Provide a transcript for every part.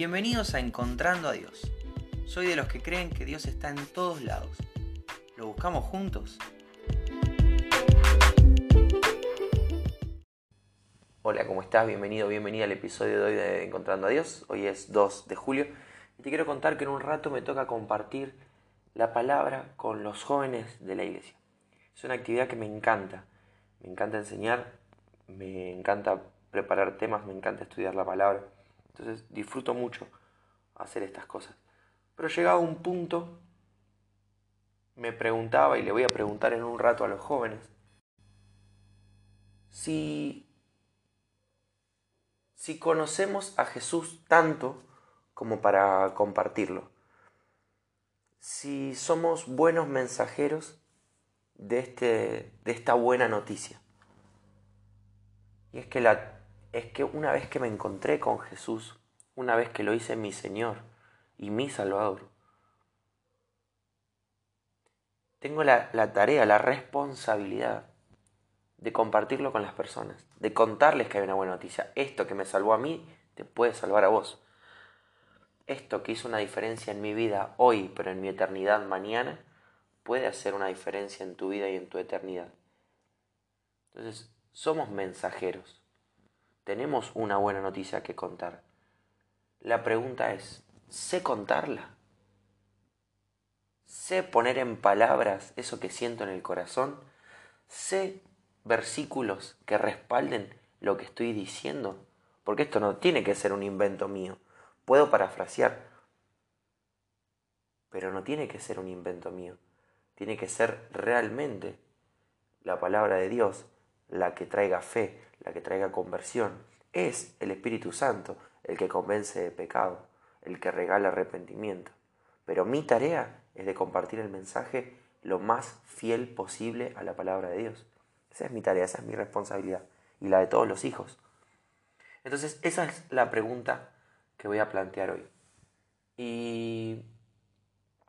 Bienvenidos a Encontrando a Dios. Soy de los que creen que Dios está en todos lados. ¿Lo buscamos juntos? Hola, ¿cómo estás? Bienvenido, bienvenida al episodio de hoy de Encontrando a Dios. Hoy es 2 de julio y te quiero contar que en un rato me toca compartir la palabra con los jóvenes de la iglesia. Es una actividad que me encanta. Me encanta enseñar, me encanta preparar temas, me encanta estudiar la palabra. Entonces disfruto mucho hacer estas cosas. Pero llegado a un punto, me preguntaba, y le voy a preguntar en un rato a los jóvenes, si, si conocemos a Jesús tanto como para compartirlo. Si somos buenos mensajeros de, este, de esta buena noticia. Y es que la es que una vez que me encontré con Jesús, una vez que lo hice mi Señor y mi Salvador, tengo la, tarea, la responsabilidad de compartirlo con las personas, de contarles que hay una buena noticia. Esto que me salvó a mí, te puede salvar a vos. Esto que hizo una diferencia en mi vida hoy, pero en mi eternidad mañana, puede hacer una diferencia en tu vida y en tu eternidad. Entonces, somos mensajeros tenemos una buena noticia que contar. La pregunta es, ¿sé contarla? ¿Sé poner en palabras eso que siento en el corazón? ¿Sé versículos que respalden lo que estoy diciendo? Porque esto no tiene que ser un invento mío. Puedo parafrasear, pero no tiene que ser un invento mío. Tiene que ser realmente la palabra de Dios la que traiga fe, la que traiga conversión. Es el Espíritu Santo el que convence de pecado, el que regala arrepentimiento. Pero mi tarea es de compartir el mensaje lo más fiel posible a la palabra de Dios. Esa es mi tarea, esa es mi responsabilidad y la de todos los hijos. Entonces, esa es la pregunta que voy a plantear hoy. Y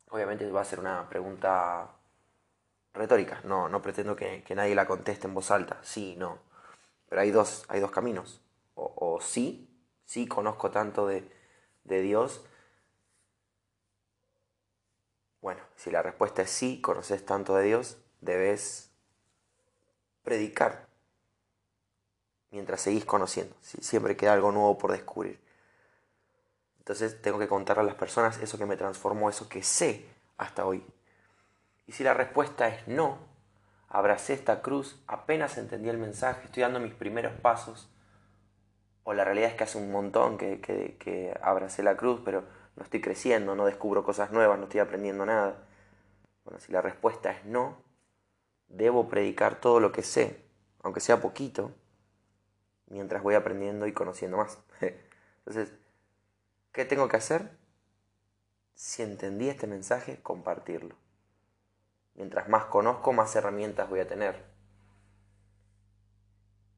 obviamente va a ser una pregunta retórica. No, no pretendo que, nadie la conteste en voz alta. Sí, no. Pero hay dos, hay dos caminos. O, sí, sí conozco tanto de, de Dios. Bueno, si la respuesta es sí, conoces tanto de Dios, debes predicar mientras seguís conociendo. Siempre queda algo nuevo por descubrir. Entonces tengo que contarle a las personas eso que me transformó, eso que sé hasta hoy. Y si la respuesta es no, abracé esta cruz, apenas entendí el mensaje, estoy dando mis primeros pasos, o la realidad es que hace un montón que, que, abracé la cruz, pero no estoy creciendo, no descubro cosas nuevas, no estoy aprendiendo nada. Bueno, si la respuesta es no, debo predicar todo lo que sé, aunque sea poquito, mientras voy aprendiendo y conociendo más. Entonces, ¿qué tengo que hacer? Si entendí este mensaje, compartirlo. Mientras más conozco, más herramientas voy a tener.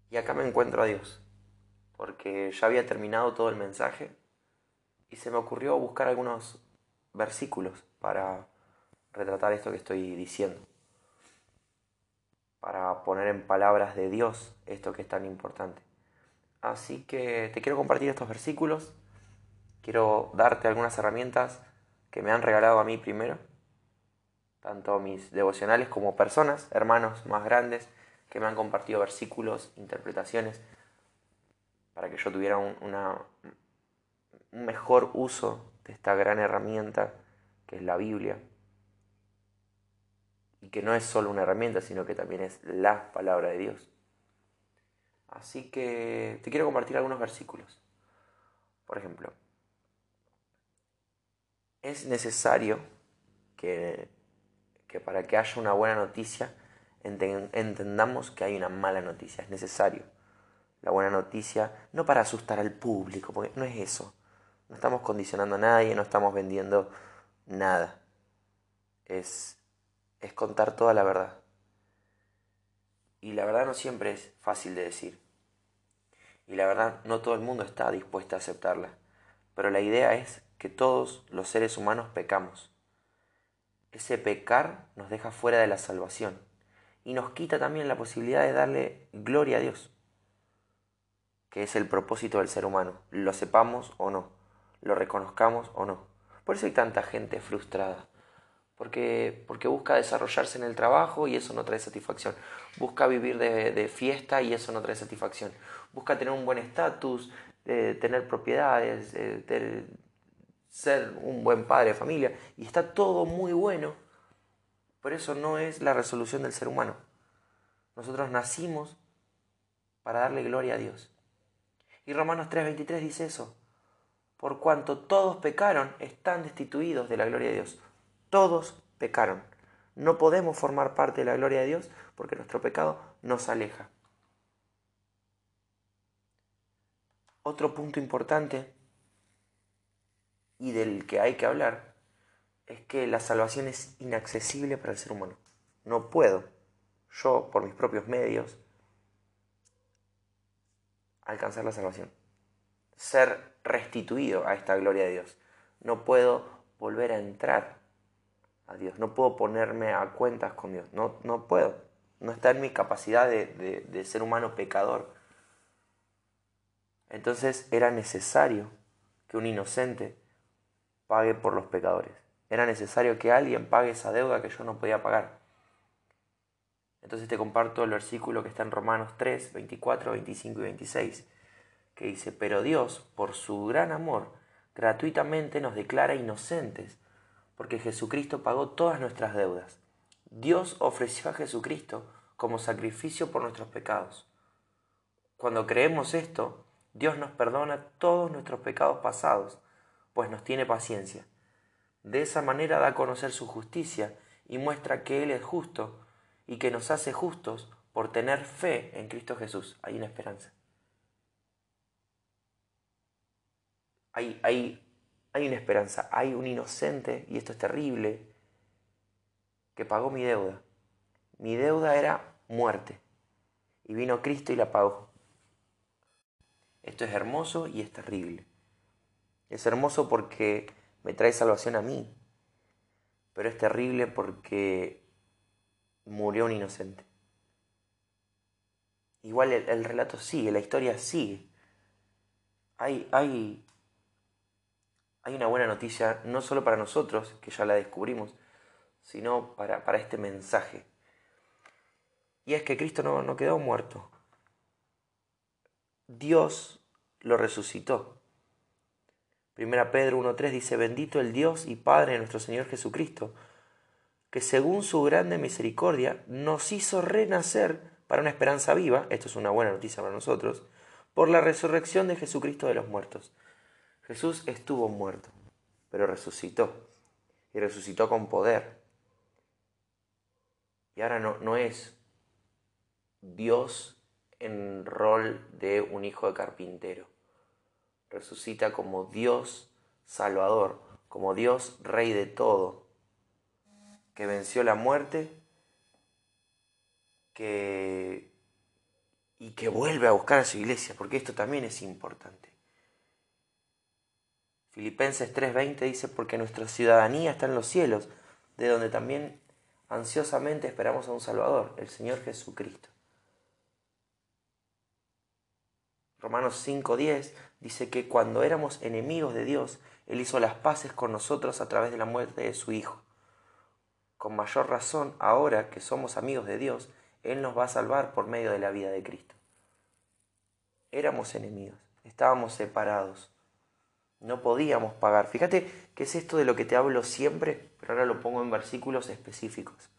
Y acá me encuentro a Dios, porque ya había terminado todo el mensaje y se me ocurrió buscar algunos versículos para retratar esto que estoy diciendo, para poner en palabras de Dios esto que es tan importante. Así que te quiero compartir estos versículos, quiero darte algunas herramientas que me han regalado a mí primero tanto mis devocionales como personas, hermanos más grandes, que me han compartido versículos, interpretaciones, para que yo tuviera un, mejor uso de esta gran herramienta que es la Biblia. Y que no es solo una herramienta, sino que también es la palabra de Dios. Así que te quiero compartir algunos versículos. Por ejemplo, es necesario que que para que haya una buena noticia entendamos que hay una mala noticia, es necesario. La buena noticia, no para asustar al público, porque no es eso. No estamos condicionando a nadie, no estamos vendiendo nada. Es, es contar toda la verdad. Y la verdad no siempre es fácil de decir. Y la verdad no todo el mundo está dispuesto a aceptarla. Pero la idea es que todos los seres humanos pecamos ese pecar nos deja fuera de la salvación y nos quita también la posibilidad de darle gloria a Dios, que es el propósito del ser humano, lo sepamos o no, lo reconozcamos o no. Por eso hay tanta gente frustrada. Porque, porque busca desarrollarse en el trabajo y eso no trae satisfacción. Busca vivir de, fiesta y eso no trae satisfacción. Busca tener un buen estatus, tener propiedades, ser un buen padre de familia. Y está todo muy bueno. Pero eso no es la resolución del ser humano. Nosotros nacimos para darle gloria a Dios. Y Romanos 3:23 dice eso. Por cuanto todos pecaron, están destituidos de la gloria de Dios. Todos pecaron. No podemos formar parte de la gloria de Dios porque nuestro pecado nos aleja. Otro punto importante y del que hay que hablar es que la salvación es inaccesible para el ser humano. No puedo, yo por mis propios medios, alcanzar la salvación. Ser restituido a esta gloria de Dios. No puedo volver a entrar a Dios. No puedo ponerme a cuentas con Dios. No, no puedo. No está en mi capacidad de, de ser humano pecador. Entonces era necesario que un inocente pague por los pecadores. Era necesario que alguien pague esa deuda que yo no podía pagar. Entonces te comparto el versículo que está en Romanos 3, 24, 25 y 26, que dice, pero Dios, por su gran amor, gratuitamente nos declara inocentes, porque Jesucristo pagó todas nuestras deudas. Dios ofreció a Jesucristo como sacrificio por nuestros pecados. Cuando creemos esto, Dios nos perdona todos nuestros pecados pasados, pues nos tiene paciencia. De esa manera da a conocer su justicia y muestra que Él es justo y que nos hace justos por tener fe en Cristo Jesús. Hay una esperanza. Hay, hay, hay una esperanza, hay un inocente, y esto es terrible, que pagó mi deuda. Mi deuda era muerte, y vino Cristo y la pagó. Esto es hermoso y es terrible. Es hermoso porque me trae salvación a mí, pero es terrible porque murió un inocente. Igual el, relato sigue, la historia sigue. Hay, hay, hay una buena noticia, no solo para nosotros, que ya la descubrimos, sino para, para este mensaje. Y es que Cristo no, no quedó muerto. Dios lo resucitó. Primera Pedro 1.3 dice, bendito el Dios y Padre de nuestro Señor Jesucristo, que según su grande misericordia nos hizo renacer para una esperanza viva, esto es una buena noticia para nosotros, por la resurrección de Jesucristo de los muertos. Jesús estuvo muerto, pero resucitó, y resucitó con poder. Y ahora no, no es Dios en rol de un hijo de carpintero. Resucita como Dios Salvador, como Dios Rey de todo, que venció la muerte, que, y que vuelve a buscar a su iglesia, porque esto también es importante. Filipenses 3:20 dice, porque nuestra ciudadanía está en los cielos, de donde también ansiosamente esperamos a un Salvador, el Señor Jesucristo. Romanos 5:10 dice que cuando éramos enemigos de Dios, Él hizo las paces con nosotros a través de la muerte de su Hijo con mayor razón, ahora que somos amigos de Dios, Él nos va a salvar por medio de la vida de Cristo. Éramos enemigos, estábamos separados, no podíamos pagar. Fíjate que es esto de lo que te hablo siempre, pero ahora lo pongo en versículos específicos.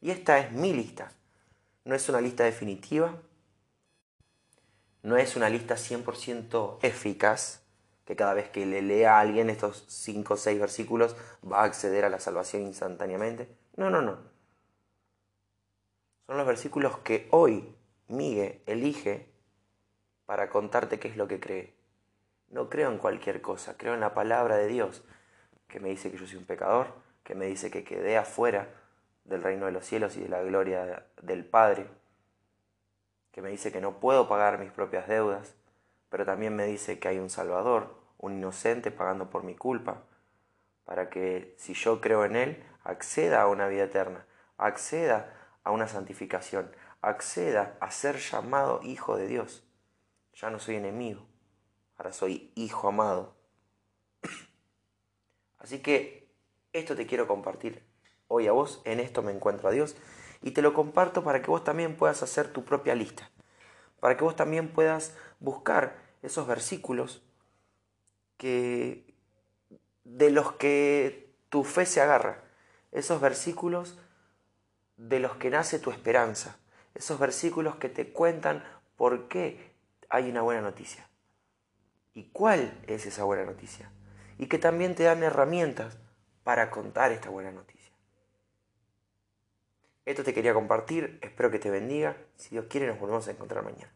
Y esta es mi lista. No es una lista definitiva, no es una lista 100% eficaz, que cada vez que le lea a alguien estos 5 o 6 versículos va a acceder a la salvación instantáneamente. No, no, no. Son los versículos que hoy Miguel elige para contarte qué es lo que cree. No creo en cualquier cosa, creo en la palabra de Dios, que me dice que yo soy un pecador, que me dice que quedé afuera del reino de los cielos y de la gloria del Padre, que me dice que no puedo pagar mis propias deudas, pero también me dice que hay un Salvador, un inocente pagando por mi culpa, para que si yo creo en Él, acceda a una vida eterna, acceda a una santificación, acceda a ser llamado hijo de Dios. Ya no soy enemigo, ahora soy hijo amado. Así que esto te quiero compartir hoy a vos, en esto me encuentro a Dios, y te lo comparto para que vos también puedas hacer tu propia lista, para que vos también puedas buscar esos versículos que de los que tu fe se agarra, esos versículos de los que nace tu esperanza, esos versículos que te cuentan por qué hay una buena noticia. Y cuál es esa buena noticia y que también te dan herramientas para contar esta buena noticia. Esto te quería compartir, espero que te bendiga. Si Dios quiere nos volvemos a encontrar mañana.